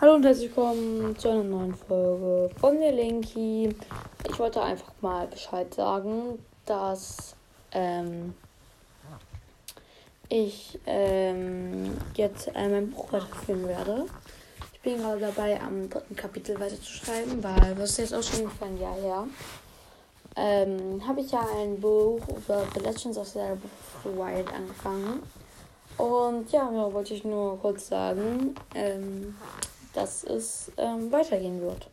Hallo und herzlich willkommen zu einer neuen Folge von der Linky. Ich wollte einfach mal Bescheid sagen, dass ähm, ich ähm, jetzt äh, mein Buch weiterführen werde. Ich bin gerade dabei, am dritten Kapitel weiterzuschreiben, weil das ist jetzt auch schon ein Jahr her. Ähm, habe ich ja ein Buch über The Legends of the Wild angefangen. Und ja, ja, wollte ich nur kurz sagen. Ähm, dass es ähm, weitergehen wird.